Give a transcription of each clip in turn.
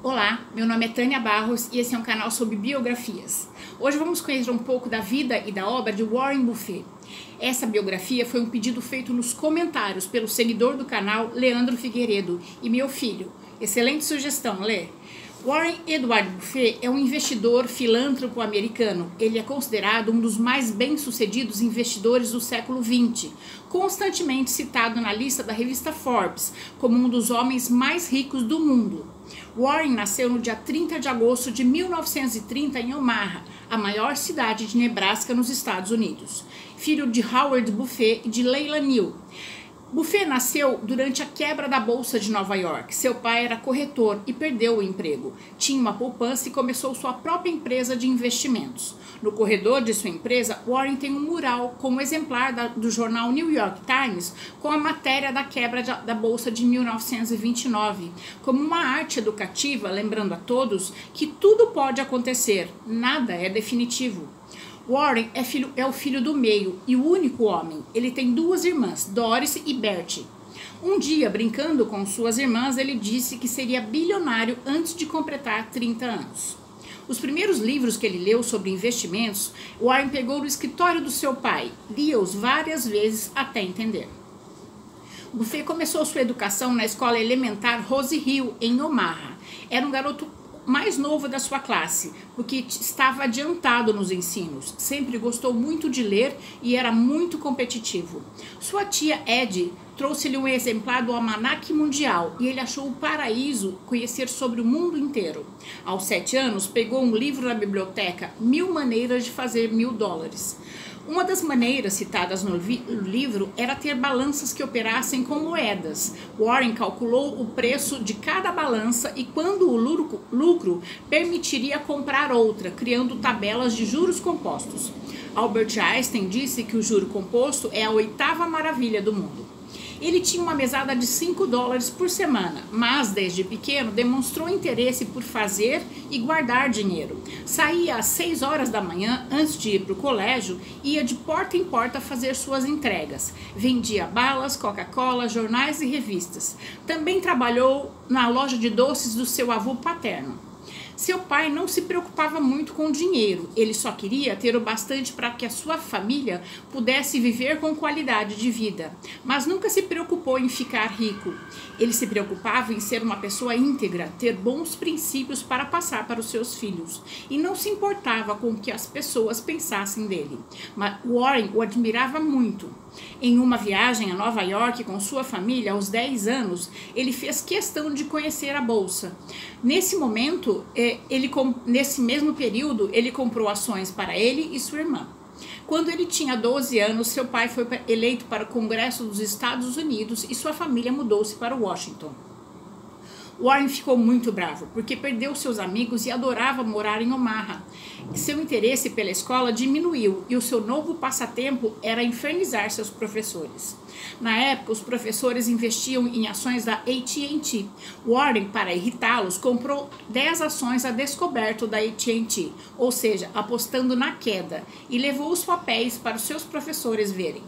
Olá, meu nome é Tânia Barros e esse é um canal sobre biografias. Hoje vamos conhecer um pouco da vida e da obra de Warren Buffett. Essa biografia foi um pedido feito nos comentários pelo seguidor do canal Leandro Figueiredo e meu filho. Excelente sugestão, Lê. Warren Edward Buffett é um investidor filântropo americano. Ele é considerado um dos mais bem-sucedidos investidores do século XX, constantemente citado na lista da revista Forbes como um dos homens mais ricos do mundo. Warren nasceu no dia 30 de agosto de 1930 em Omaha, a maior cidade de Nebraska, nos Estados Unidos. Filho de Howard Buffett e de Leila Neal. Buffet nasceu durante a quebra da Bolsa de Nova York. Seu pai era corretor e perdeu o emprego. Tinha uma poupança e começou sua própria empresa de investimentos. No corredor de sua empresa, Warren tem um mural com um exemplar da, do jornal New York Times com a matéria da quebra de, da Bolsa de 1929, como uma arte educativa, lembrando a todos que tudo pode acontecer, nada é definitivo. Warren é, filho, é o filho do meio e o único homem. Ele tem duas irmãs, Doris e Bertie. Um dia, brincando com suas irmãs, ele disse que seria bilionário antes de completar 30 anos. Os primeiros livros que ele leu sobre investimentos, Warren pegou no escritório do seu pai, lia-os várias vezes até entender. Buffet começou sua educação na escola elementar Rose Hill, em Omaha. Era um garoto mais novo da sua classe, porque estava adiantado nos ensinos, sempre gostou muito de ler e era muito competitivo. Sua tia Ed trouxe-lhe um exemplar do Almanac Mundial e ele achou o paraíso conhecer sobre o mundo inteiro. Aos sete anos, pegou um livro na biblioteca, Mil Maneiras de Fazer Mil Dólares. Uma das maneiras citadas no livro era ter balanças que operassem com moedas. Warren calculou o preço de cada balança e quando o lucro permitiria comprar outra, criando tabelas de juros compostos. Albert Einstein disse que o juro composto é a oitava maravilha do mundo. Ele tinha uma mesada de 5 dólares por semana, mas desde pequeno demonstrou interesse por fazer e guardar dinheiro. Saía às 6 horas da manhã antes de ir para o colégio e ia de porta em porta fazer suas entregas. Vendia balas, Coca-Cola, jornais e revistas. Também trabalhou na loja de doces do seu avô paterno. Seu pai não se preocupava muito com o dinheiro, ele só queria ter o bastante para que a sua família pudesse viver com qualidade de vida, mas nunca se preocupou em ficar rico. Ele se preocupava em ser uma pessoa íntegra, ter bons princípios para passar para os seus filhos, e não se importava com o que as pessoas pensassem dele. Mas Warren o admirava muito. Em uma viagem a Nova York com sua família aos 10 anos, ele fez questão de conhecer a bolsa. Nesse momento, ele nesse mesmo período, ele comprou ações para ele e sua irmã. Quando ele tinha 12 anos, seu pai foi eleito para o Congresso dos Estados Unidos e sua família mudou-se para Washington. Warren ficou muito bravo, porque perdeu seus amigos e adorava morar em Omaha. Seu interesse pela escola diminuiu e o seu novo passatempo era infernizar seus professores. Na época, os professores investiam em ações da AT&T. Warren, para irritá-los, comprou 10 ações a descoberto da AT&T, ou seja, apostando na queda, e levou os papéis para os seus professores verem.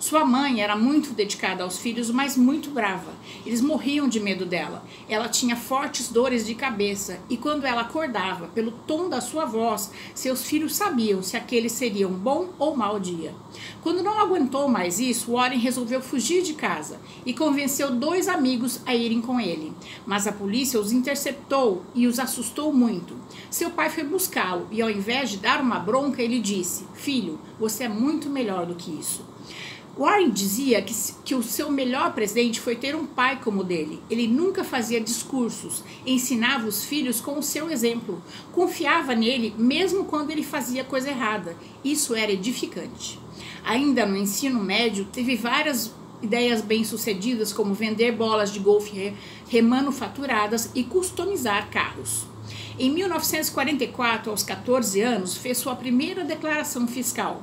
Sua mãe era muito dedicada aos filhos, mas muito brava. Eles morriam de medo dela. Ela tinha fortes dores de cabeça e quando ela acordava, pelo tom da sua voz, seus filhos sabiam se aquele seria um bom ou mau dia. Quando não aguentou mais isso, Warren resolveu fugir de casa e convenceu dois amigos a irem com ele. Mas a polícia os interceptou e os assustou muito. Seu pai foi buscá-lo e, ao invés de dar uma bronca, ele disse: Filho, você é muito melhor do que isso. Warren dizia que, que o seu melhor presente foi ter um pai como o dele. Ele nunca fazia discursos, ensinava os filhos com o seu exemplo, confiava nele mesmo quando ele fazia coisa errada. Isso era edificante. Ainda no ensino médio, teve várias ideias bem-sucedidas, como vender bolas de golfe remanufaturadas e customizar carros. Em 1944, aos 14 anos, fez sua primeira declaração fiscal.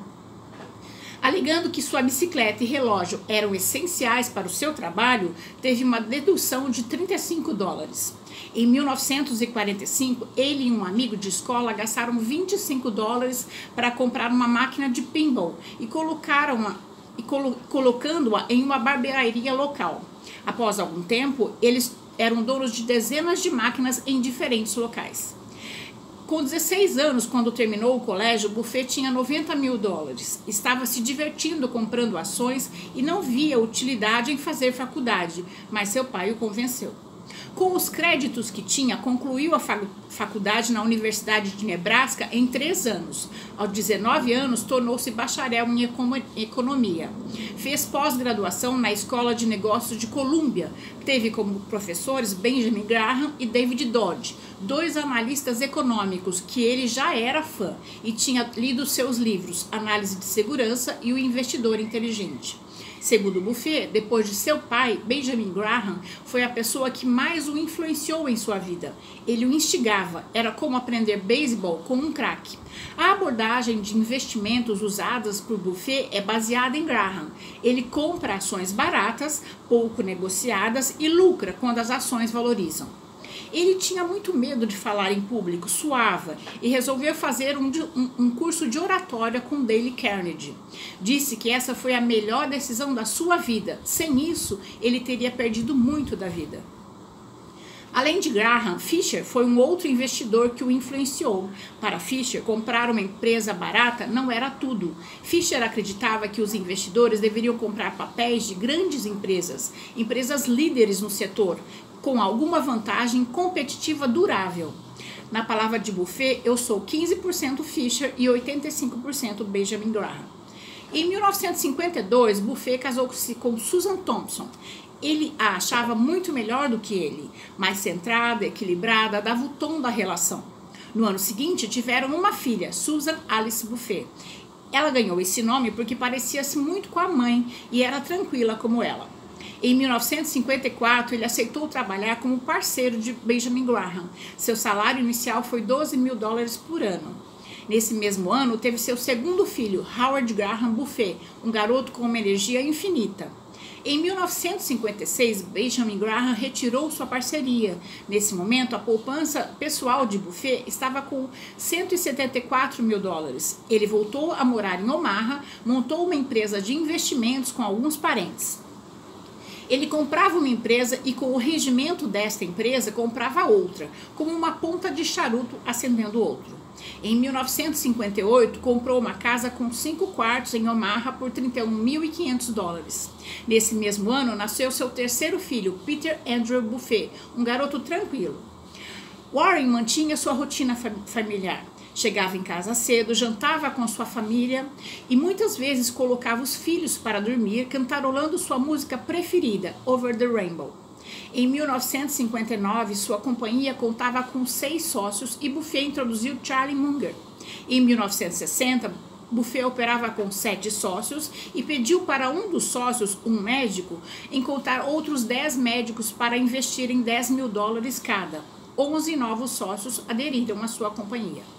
Alegando que sua bicicleta e relógio eram essenciais para o seu trabalho, teve uma dedução de 35 dólares. Em 1945, ele e um amigo de escola gastaram 25 dólares para comprar uma máquina de pinball e colocaram-a e colo colocando-a em uma barbearia local. Após algum tempo, eles eram donos de dezenas de máquinas em diferentes locais. Com 16 anos, quando terminou o colégio, Buffet tinha 90 mil dólares. Estava se divertindo comprando ações e não via utilidade em fazer faculdade, mas seu pai o convenceu. Com os créditos que tinha, concluiu a faculdade na Universidade de Nebraska em três anos. Aos 19 anos, tornou-se bacharel em economia. Fez pós-graduação na Escola de Negócios de Colômbia. Teve como professores Benjamin Graham e David Dodge, dois analistas econômicos que ele já era fã e tinha lido seus livros Análise de Segurança e O Investidor Inteligente. Segundo Buffet, depois de seu pai, Benjamin Graham foi a pessoa que mais o influenciou em sua vida. Ele o instigava, era como aprender beisebol com um craque. A abordagem de investimentos usadas por Buffet é baseada em Graham. Ele compra ações baratas, pouco negociadas e lucra quando as ações valorizam. Ele tinha muito medo de falar em público, suava, e resolveu fazer um, um, curso de oratória com Dale Carnegie. Disse que essa foi a melhor decisão da sua vida. Sem isso, ele teria perdido muito da vida. Além de Graham, Fisher foi um outro investidor que o influenciou. Para Fisher, comprar uma empresa barata não era tudo. Fisher acreditava que os investidores deveriam comprar papéis de grandes empresas, empresas líderes no setor, com alguma vantagem competitiva durável. Na palavra de Buffet, eu sou 15% Fisher e 85% Benjamin Graham. Em 1952, Buffet casou-se com Susan Thompson. Ele a achava muito melhor do que ele, mais centrada, equilibrada, dava o tom da relação. No ano seguinte, tiveram uma filha, Susan Alice Buffet. Ela ganhou esse nome porque parecia-se muito com a mãe e era tranquila como ela. Em 1954, ele aceitou trabalhar como parceiro de Benjamin Graham. Seu salário inicial foi 12 mil dólares por ano. Nesse mesmo ano, teve seu segundo filho, Howard Graham Buffet, um garoto com uma energia infinita. Em 1956, Benjamin Graham retirou sua parceria. Nesse momento, a poupança pessoal de Buffet estava com 174 mil dólares. Ele voltou a morar em Omaha, montou uma empresa de investimentos com alguns parentes. Ele comprava uma empresa e, com o regimento desta empresa, comprava outra, como uma ponta de charuto acendendo outro. Em 1958, comprou uma casa com cinco quartos em Omaha por 31.500 dólares. Nesse mesmo ano, nasceu seu terceiro filho, Peter Andrew Buffet, um garoto tranquilo. Warren mantinha sua rotina familiar. Chegava em casa cedo, jantava com sua família e muitas vezes colocava os filhos para dormir, cantarolando sua música preferida, Over the Rainbow. Em 1959, sua companhia contava com seis sócios e Buffet introduziu Charlie Munger. Em 1960, Buffet operava com sete sócios e pediu para um dos sócios, um médico, encontrar outros dez médicos para investir em 10 mil dólares cada. Onze novos sócios aderiram à sua companhia.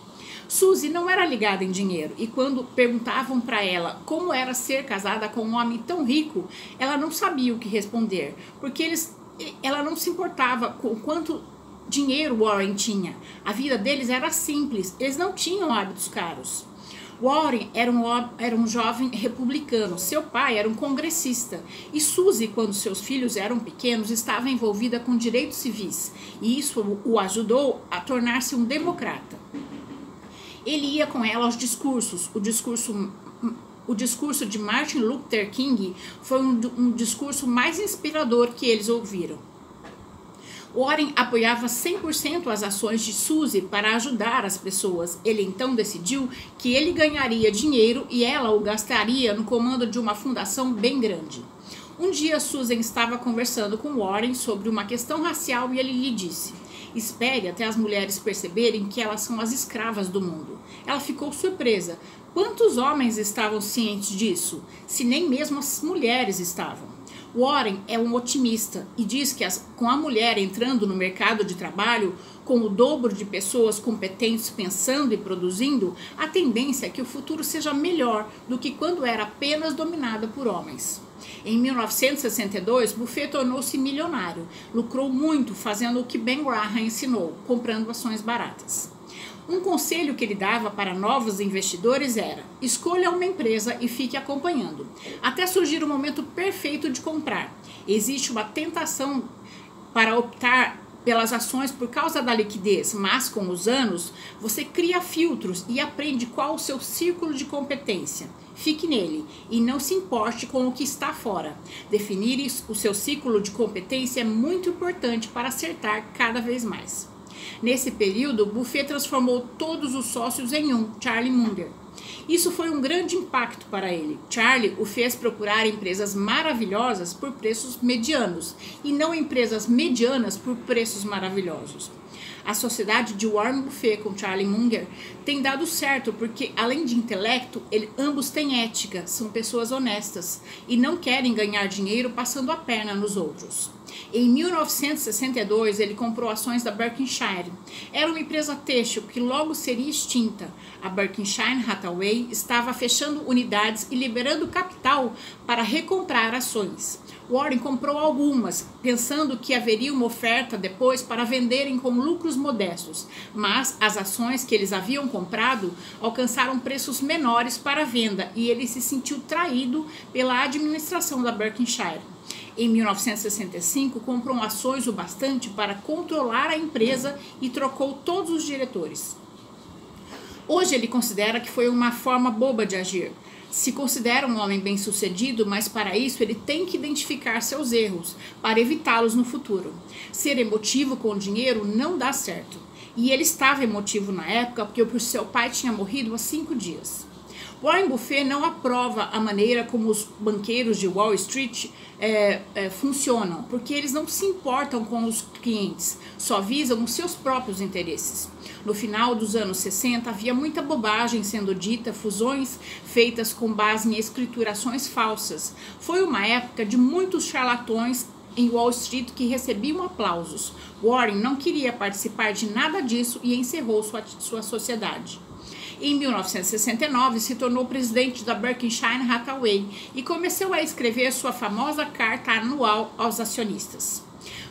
Suzy não era ligada em dinheiro e quando perguntavam para ela como era ser casada com um homem tão rico, ela não sabia o que responder, porque eles, ela não se importava com quanto dinheiro Warren tinha. A vida deles era simples, eles não tinham hábitos caros. Warren era um, era um jovem republicano, seu pai era um congressista e Suzy, quando seus filhos eram pequenos, estava envolvida com direitos civis e isso o ajudou a tornar-se um democrata ele ia com ela aos discursos. O discurso o discurso de Martin Luther King foi um, um discurso mais inspirador que eles ouviram. Warren apoiava 100% as ações de Suzy para ajudar as pessoas. Ele então decidiu que ele ganharia dinheiro e ela o gastaria no comando de uma fundação bem grande. Um dia Susan estava conversando com Warren sobre uma questão racial e ele lhe disse: Espere até as mulheres perceberem que elas são as escravas do mundo. Ela ficou surpresa. Quantos homens estavam cientes disso? Se nem mesmo as mulheres estavam. Warren é um otimista e diz que as, com a mulher entrando no mercado de trabalho, com o dobro de pessoas competentes pensando e produzindo, a tendência é que o futuro seja melhor do que quando era apenas dominada por homens. Em 1962, Buffet tornou-se milionário. Lucrou muito fazendo o que Ben Graham ensinou, comprando ações baratas. Um conselho que ele dava para novos investidores era: escolha uma empresa e fique acompanhando, até surgir o momento perfeito de comprar. Existe uma tentação para optar pelas ações por causa da liquidez, mas com os anos você cria filtros e aprende qual o seu círculo de competência. Fique nele e não se importe com o que está fora. Definir o seu ciclo de competência é muito importante para acertar cada vez mais. Nesse período, Buffet transformou todos os sócios em um, Charlie Munger. Isso foi um grande impacto para ele. Charlie o fez procurar empresas maravilhosas por preços medianos e não empresas medianas por preços maravilhosos. A sociedade de Warren Buffett com Charlie Munger tem dado certo porque, além de intelecto, ele, ambos têm ética, são pessoas honestas e não querem ganhar dinheiro passando a perna nos outros. Em 1962, ele comprou ações da Berkshire. Era uma empresa têxtil que logo seria extinta. A Berkshire Hathaway estava fechando unidades e liberando capital para recomprar ações. Warren comprou algumas, pensando que haveria uma oferta depois para venderem com lucros modestos, mas as ações que eles haviam comprado alcançaram preços menores para venda e ele se sentiu traído pela administração da Berkshire. Em 1965, comprou ações o bastante para controlar a empresa e trocou todos os diretores. Hoje ele considera que foi uma forma boba de agir se considera um homem bem-sucedido, mas para isso ele tem que identificar seus erros para evitá-los no futuro. Ser emotivo com o dinheiro não dá certo. E ele estava emotivo na época porque o seu pai tinha morrido há cinco dias. Warren Buffett não aprova a maneira como os banqueiros de Wall Street é, é, funcionam, porque eles não se importam com os clientes, só visam os seus próprios interesses. No final dos anos 60, havia muita bobagem sendo dita, fusões feitas com base em escriturações falsas. Foi uma época de muitos charlatões em Wall Street que recebiam aplausos. Warren não queria participar de nada disso e encerrou sua, sua sociedade. Em 1969, se tornou presidente da Berkshire Hathaway e começou a escrever sua famosa carta anual aos acionistas.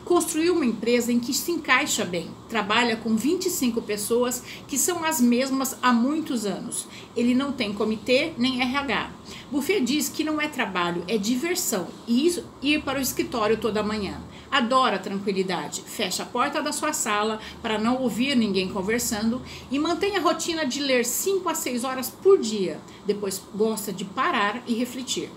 Construiu uma empresa em que se encaixa bem. Trabalha com 25 pessoas que são as mesmas há muitos anos. Ele não tem comitê nem RH. Buffet diz que não é trabalho, é diversão e ir para o escritório toda manhã. Adora a tranquilidade, fecha a porta da sua sala para não ouvir ninguém conversando e mantém a rotina de ler 5 a 6 horas por dia. Depois gosta de parar e refletir.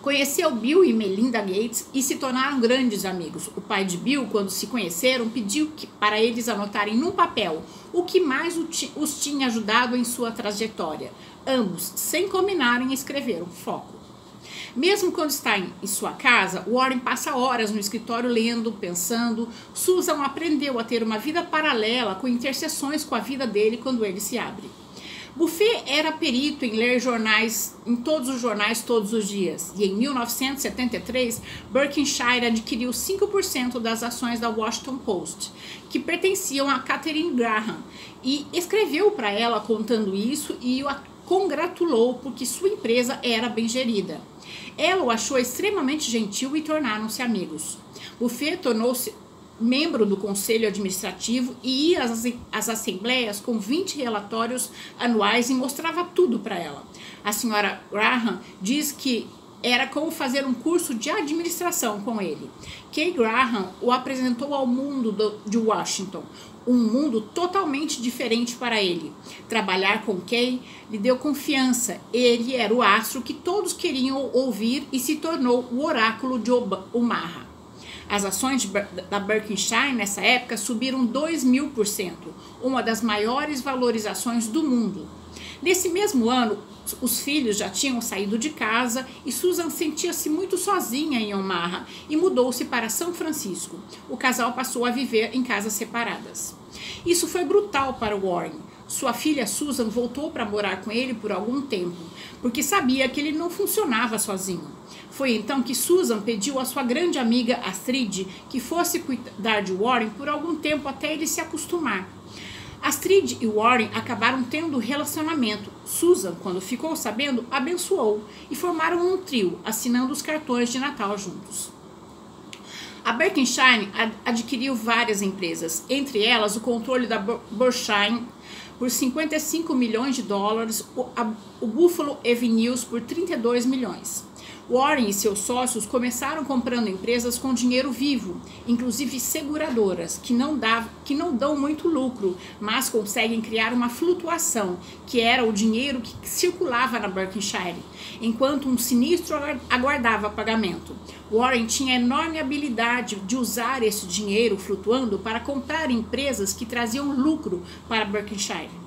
Conheceu Bill e Melinda Gates e se tornaram grandes amigos. O pai de Bill, quando se conheceram, pediu que, para eles anotarem num papel o que mais os tinha ajudado em sua trajetória. Ambos, sem combinarem, escreveram foco. Mesmo quando está em, sua casa, Warren passa horas no escritório lendo, pensando. Susan aprendeu a ter uma vida paralela com interseções com a vida dele quando ele se abre. Buffet era perito em ler jornais, em todos os jornais todos os dias, e em 1973, Berkshire adquiriu 5% das ações da Washington Post, que pertenciam a Catherine Graham, e escreveu para ela contando isso e a congratulou porque sua empresa era bem gerida. Ela o achou extremamente gentil e tornaram-se amigos. Buffet tornou-se membro do conselho administrativo e ia às, às assembleias com 20 relatórios anuais e mostrava tudo para ela. A senhora Graham diz que era como fazer um curso de administração com ele. Kay Graham o apresentou ao mundo do, de Washington, um mundo totalmente diferente para ele. Trabalhar com Kay lhe deu confiança. Ele era o astro que todos queriam ouvir e se tornou o oráculo de Omaha. As ações da Berkshire nessa época subiram 2 mil por cento, uma das maiores valorizações do mundo. Nesse mesmo ano, os filhos já tinham saído de casa e Susan sentia-se muito sozinha em Omaha e mudou-se para São Francisco. O casal passou a viver em casas separadas. Isso foi brutal para Warren. Sua filha Susan voltou para morar com ele por algum tempo, porque sabia que ele não funcionava sozinho. Foi então que Susan pediu à sua grande amiga Astrid que fosse cuidar de Warren por algum tempo até ele se acostumar. Astrid e Warren acabaram tendo relacionamento. Susan, quando ficou sabendo, abençoou e formaram um trio, assinando os cartões de Natal juntos. A Berkshire adquiriu várias empresas, entre elas o controle da Berkshire por 55 milhões de dólares, o, o Buffalo Avenues por 32 milhões. Warren e seus sócios começaram comprando empresas com dinheiro vivo, inclusive seguradoras, que não, que não dão muito lucro, mas conseguem criar uma flutuação, que era o dinheiro que circulava na Berkshire, enquanto um sinistro aguardava pagamento. Warren tinha enorme habilidade de usar esse dinheiro flutuando para comprar empresas que traziam lucro para Berkshire.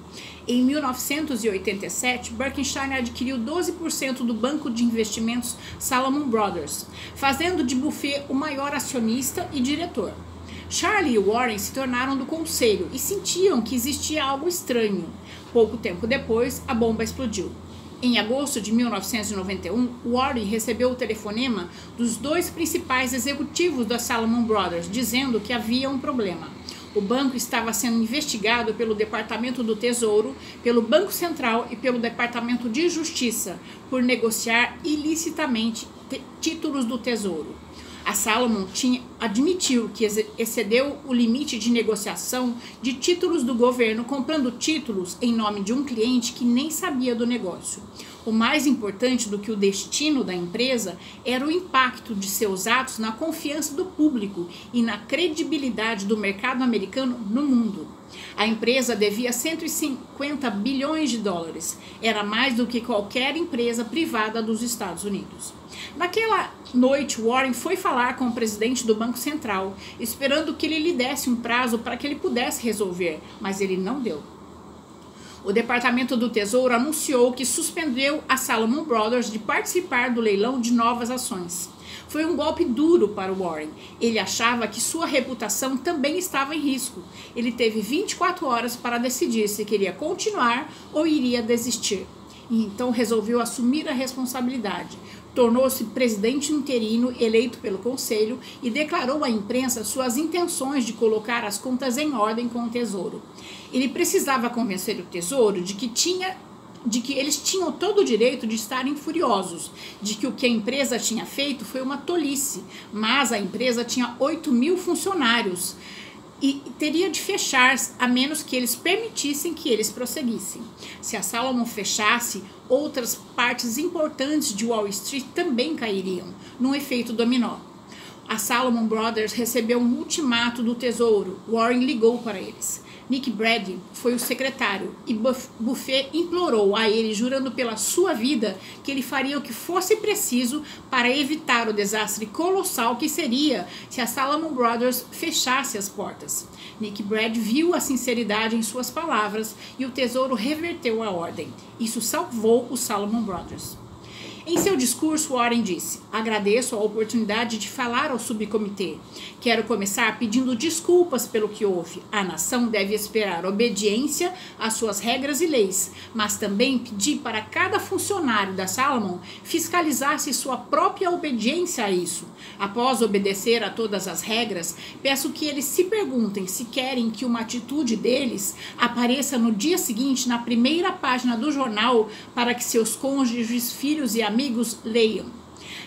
Em 1987, Berkshire adquiriu 12% do banco de investimentos Salomon Brothers, fazendo de Buffet o maior acionista e diretor. Charlie e Warren se tornaram do conselho e sentiam que existia algo estranho. Pouco tempo depois, a bomba explodiu. Em agosto de 1991, Warren recebeu o telefonema dos dois principais executivos da Salomon Brothers, dizendo que havia um problema. O banco estava sendo investigado pelo Departamento do Tesouro, pelo Banco Central e pelo Departamento de Justiça por negociar ilicitamente títulos do Tesouro. A Salomon tinha, admitiu que excedeu o limite de negociação de títulos do governo comprando títulos em nome de um cliente que nem sabia do negócio. O mais importante do que o destino da empresa era o impacto de seus atos na confiança do público e na credibilidade do mercado americano no mundo. A empresa devia 150 bilhões de dólares, era mais do que qualquer empresa privada dos Estados Unidos. Naquela noite, Warren foi falar com o presidente do Banco Central, esperando que ele lhe desse um prazo para que ele pudesse resolver, mas ele não deu. O Departamento do Tesouro anunciou que suspendeu a Salomon Brothers de participar do leilão de novas ações. Foi um golpe duro para Warren. Ele achava que sua reputação também estava em risco. Ele teve 24 horas para decidir se queria continuar ou iria desistir. E então resolveu assumir a responsabilidade tornou-se presidente interino eleito pelo conselho e declarou à imprensa suas intenções de colocar as contas em ordem com o tesouro. Ele precisava convencer o tesouro de que tinha de que eles tinham todo o direito de estarem furiosos, de que o que a empresa tinha feito foi uma tolice, mas a empresa tinha 8 mil funcionários e teria de fechar a menos que eles permitissem que eles prosseguissem. Se a Salomon fechasse, outras partes importantes de Wall Street também cairiam, num efeito dominó. A Salomon Brothers recebeu um ultimato do Tesouro. Warren ligou para eles. Nick Brady foi o secretário e Buffet implorou a ele, jurando pela sua vida, que ele faria o que fosse preciso para evitar o desastre colossal que seria se a Salomon Brothers fechasse as portas. Nick Brady viu a sinceridade em suas palavras e o tesouro reverteu a ordem. Isso salvou os Salomon Brothers. Em seu discurso, Warren disse: Agradeço a oportunidade de falar ao subcomitê. Quero começar pedindo desculpas pelo que houve. A nação deve esperar obediência às suas regras e leis, mas também pedir para cada funcionário da Salomon fiscalizar-se sua própria obediência a isso. Após obedecer a todas as regras, peço que eles se perguntem se querem que uma atitude deles apareça no dia seguinte na primeira página do jornal para que seus cônjuges, filhos e amigos leiam.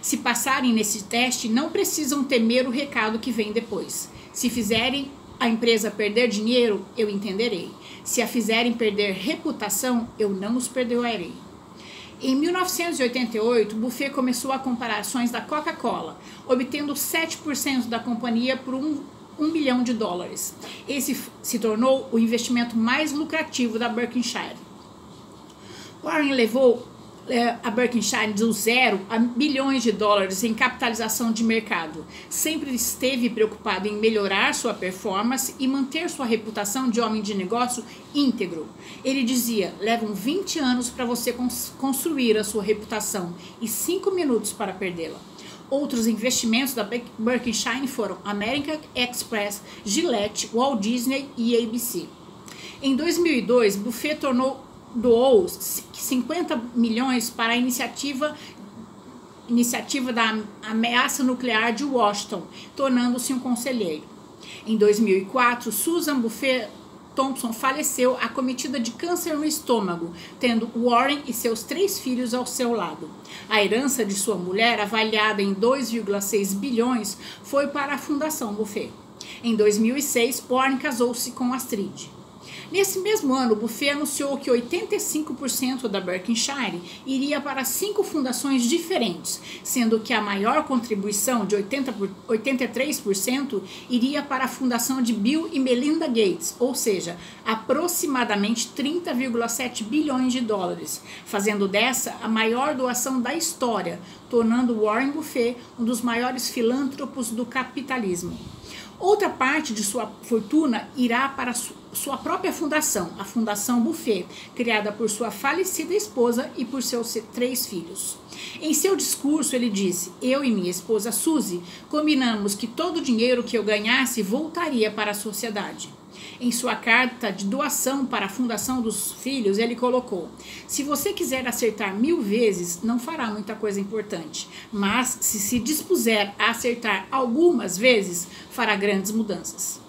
Se passarem nesse teste, não precisam temer o recado que vem depois. Se fizerem a empresa perder dinheiro, eu entenderei. Se a fizerem perder reputação, eu não os perdoarei. Em 1988, Buffet começou a comprar ações da Coca-Cola, obtendo 7% da companhia por um, um milhão de dólares. Esse se tornou o investimento mais lucrativo da Berkshire. Warren levou a Berkshire do zero a bilhões de dólares em capitalização de mercado. Sempre esteve preocupado em melhorar sua performance e manter sua reputação de homem de negócio íntegro. Ele dizia: levam 20 anos para você construir a sua reputação e 5 minutos para perdê-la. Outros investimentos da Berkshire foram American Express, Gillette, Walt Disney e ABC. Em 2002, Buffett tornou doou 50 milhões para a iniciativa iniciativa da ameaça nuclear de Washington, tornando-se um conselheiro. Em 2004, Susan Buffet Thompson faleceu acometida de câncer no estômago, tendo Warren e seus três filhos ao seu lado. A herança de sua mulher, avaliada em 2,6 bilhões, foi para a Fundação Buffet. Em 2006, Warren casou-se com Astrid. Nesse mesmo ano, Buffet anunciou que 85% da Berkshire iria para cinco fundações diferentes, sendo que a maior contribuição, de 80 83%, iria para a fundação de Bill e Melinda Gates, ou seja, aproximadamente 30,7 bilhões de dólares, fazendo dessa a maior doação da história, tornando Warren Buffett um dos maiores filântropos do capitalismo. Outra parte de sua fortuna irá para sua própria fundação, a Fundação Buffet, criada por sua falecida esposa e por seus três filhos. Em seu discurso, ele disse: Eu e minha esposa Suzy combinamos que todo o dinheiro que eu ganhasse voltaria para a sociedade. Em sua carta de doação para a Fundação dos Filhos, ele colocou: Se você quiser acertar mil vezes, não fará muita coisa importante, mas se se dispuser a acertar algumas vezes, fará grandes mudanças.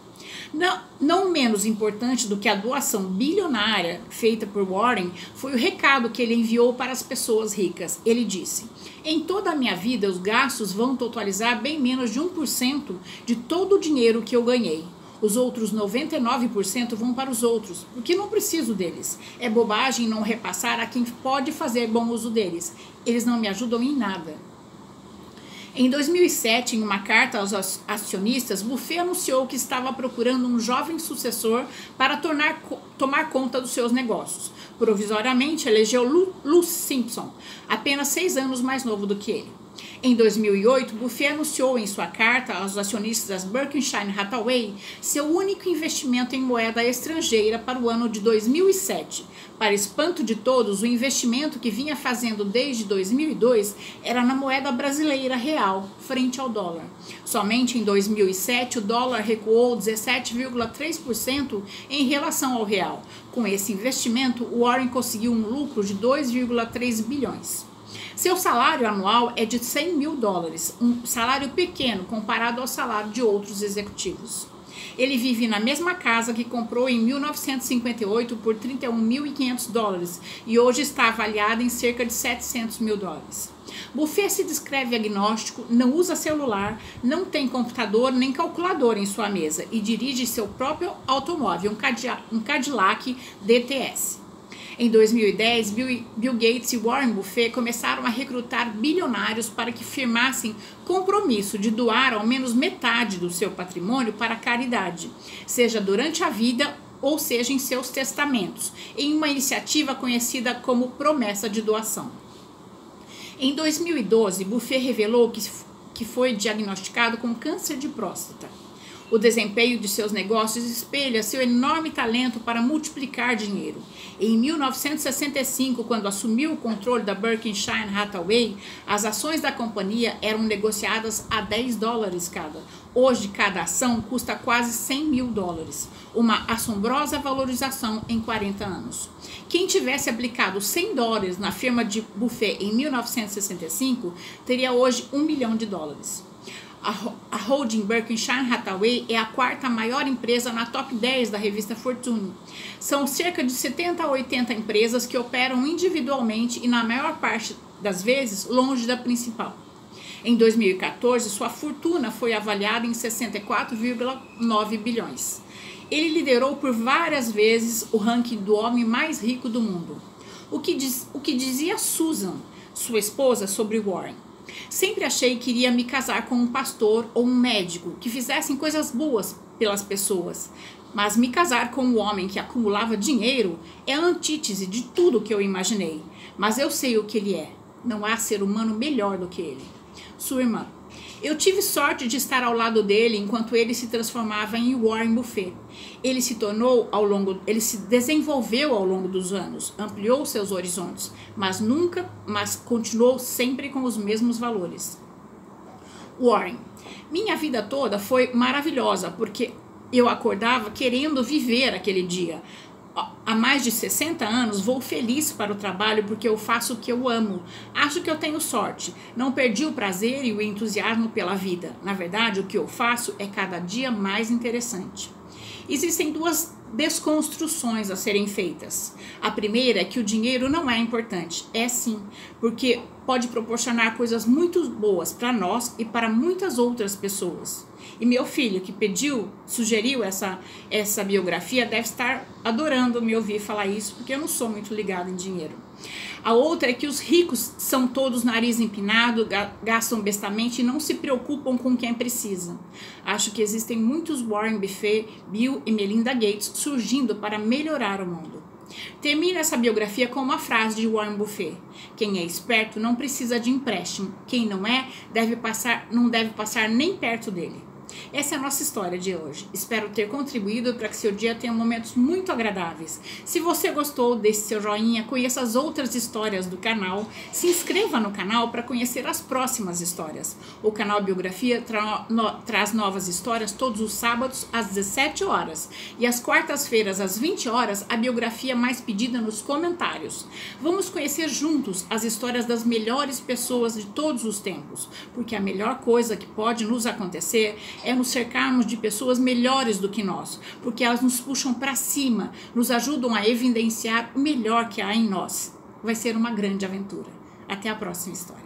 Não, não, menos importante do que a doação bilionária feita por Warren foi o recado que ele enviou para as pessoas ricas. Ele disse: Em toda a minha vida, os gastos vão totalizar bem menos de 1% de todo o dinheiro que eu ganhei. Os outros 99% vão para os outros, porque não preciso deles. É bobagem não repassar a quem pode fazer bom uso deles. Eles não me ajudam em nada. Em 2007, em uma carta aos acionistas, Buffet anunciou que estava procurando um jovem sucessor para tornar, tomar conta dos seus negócios. Provisoriamente, elegeu Lou Simpson, apenas seis anos mais novo do que ele. Em 2008, Buffett anunciou em sua carta aos acionistas da Berkshire Hathaway seu único investimento em moeda estrangeira para o ano de 2007. Para espanto de todos, o investimento que vinha fazendo desde 2002 era na moeda brasileira real, frente ao dólar. Somente em 2007, o dólar recuou 17,3% em relação ao real. Com esse investimento, Warren conseguiu um lucro de 2,3 bilhões. Seu salário anual é de 100 mil dólares, um salário pequeno comparado ao salário de outros executivos. Ele vive na mesma casa que comprou em 1958 por 31.500 dólares e hoje está avaliada em cerca de 700 mil dólares. Buffet se descreve agnóstico, não usa celular, não tem computador nem calculador em sua mesa e dirige seu próprio automóvel, um Cadillac DTS. Em 2010, Bill, Gates e Warren Buffett começaram a recrutar bilionários para que firmassem compromisso de doar ao menos metade do seu patrimônio para caridade, seja durante a vida ou seja em seus testamentos, em uma iniciativa conhecida como promessa de doação. Em 2012, Buffett revelou que, que foi diagnosticado com câncer de próstata. O desempenho de seus negócios espelha seu enorme talento para multiplicar dinheiro. Em 1965, quando assumiu o controle da Berkshire Hathaway, as ações da companhia eram negociadas a 10 dólares cada. Hoje, cada ação custa quase 100 mil dólares, uma assombrosa valorização em 40 anos. Quem tivesse aplicado 100 dólares na firma de Buffet em 1965 teria hoje 1 milhão de dólares. A holding Berkshire Hathaway é a quarta maior empresa na top 10 da revista Fortune. São cerca de 70 a 80 empresas que operam individualmente e, na maior parte das vezes, longe da principal. Em 2014, sua fortuna foi avaliada em 64,9 bilhões. Ele liderou por várias vezes o ranking do homem mais rico do mundo. O que, diz, o que dizia Susan, sua esposa, sobre Warren? Sempre achei que iria me casar com um pastor ou um médico que fizessem coisas boas pelas pessoas. Mas me casar com um homem que acumulava dinheiro é a antítese de tudo que eu imaginei. Mas eu sei o que ele é. Não há ser humano melhor do que ele. Sua irmã. Eu tive sorte de estar ao lado dele enquanto ele se transformava em Warren Buffett. Ele se tornou ao longo, ele se desenvolveu ao longo dos anos, ampliou seus horizontes, mas nunca, mas continuou sempre com os mesmos valores. Warren, minha vida toda foi maravilhosa porque eu acordava querendo viver aquele dia, há mais de 60 anos, vou feliz para o trabalho porque eu faço o que eu amo. Acho que eu tenho sorte. Não perdi o prazer e o entusiasmo pela vida. Na verdade, o que eu faço é cada dia mais interessante. Existem duas desconstruções a serem feitas. A primeira é que o dinheiro não é importante. É sim, porque pode proporcionar coisas muito boas para nós e para muitas outras pessoas. E meu filho, que pediu, sugeriu essa, essa biografia, deve estar adorando me ouvir falar isso, porque eu não sou muito ligado em dinheiro. A outra é que os ricos são todos nariz empinado, gastam bestamente e não se preocupam com quem precisa. Acho que existem muitos Warren Buffett, Bill e Melinda Gates surgindo para melhorar o mundo. Termina essa biografia com uma frase de Warren Buffett: Quem é esperto não precisa de empréstimo, quem não é deve passar, não deve passar nem perto dele. Essa é a nossa história de hoje. Espero ter contribuído para que seu dia tenha momentos muito agradáveis. Se você gostou, deixe seu joinha, conheça as outras histórias do canal, se inscreva no canal para conhecer as próximas histórias. O canal Biografia tra no traz novas histórias todos os sábados às 17 horas e às quartas-feiras às 20 horas a biografia mais pedida nos comentários. Vamos conhecer juntos as histórias das melhores pessoas de todos os tempos, porque a melhor coisa que pode nos acontecer é nos cercarmos de pessoas melhores do que nós, porque elas nos puxam para cima, nos ajudam a evidenciar o melhor que há em nós. Vai ser uma grande aventura. Até a próxima história.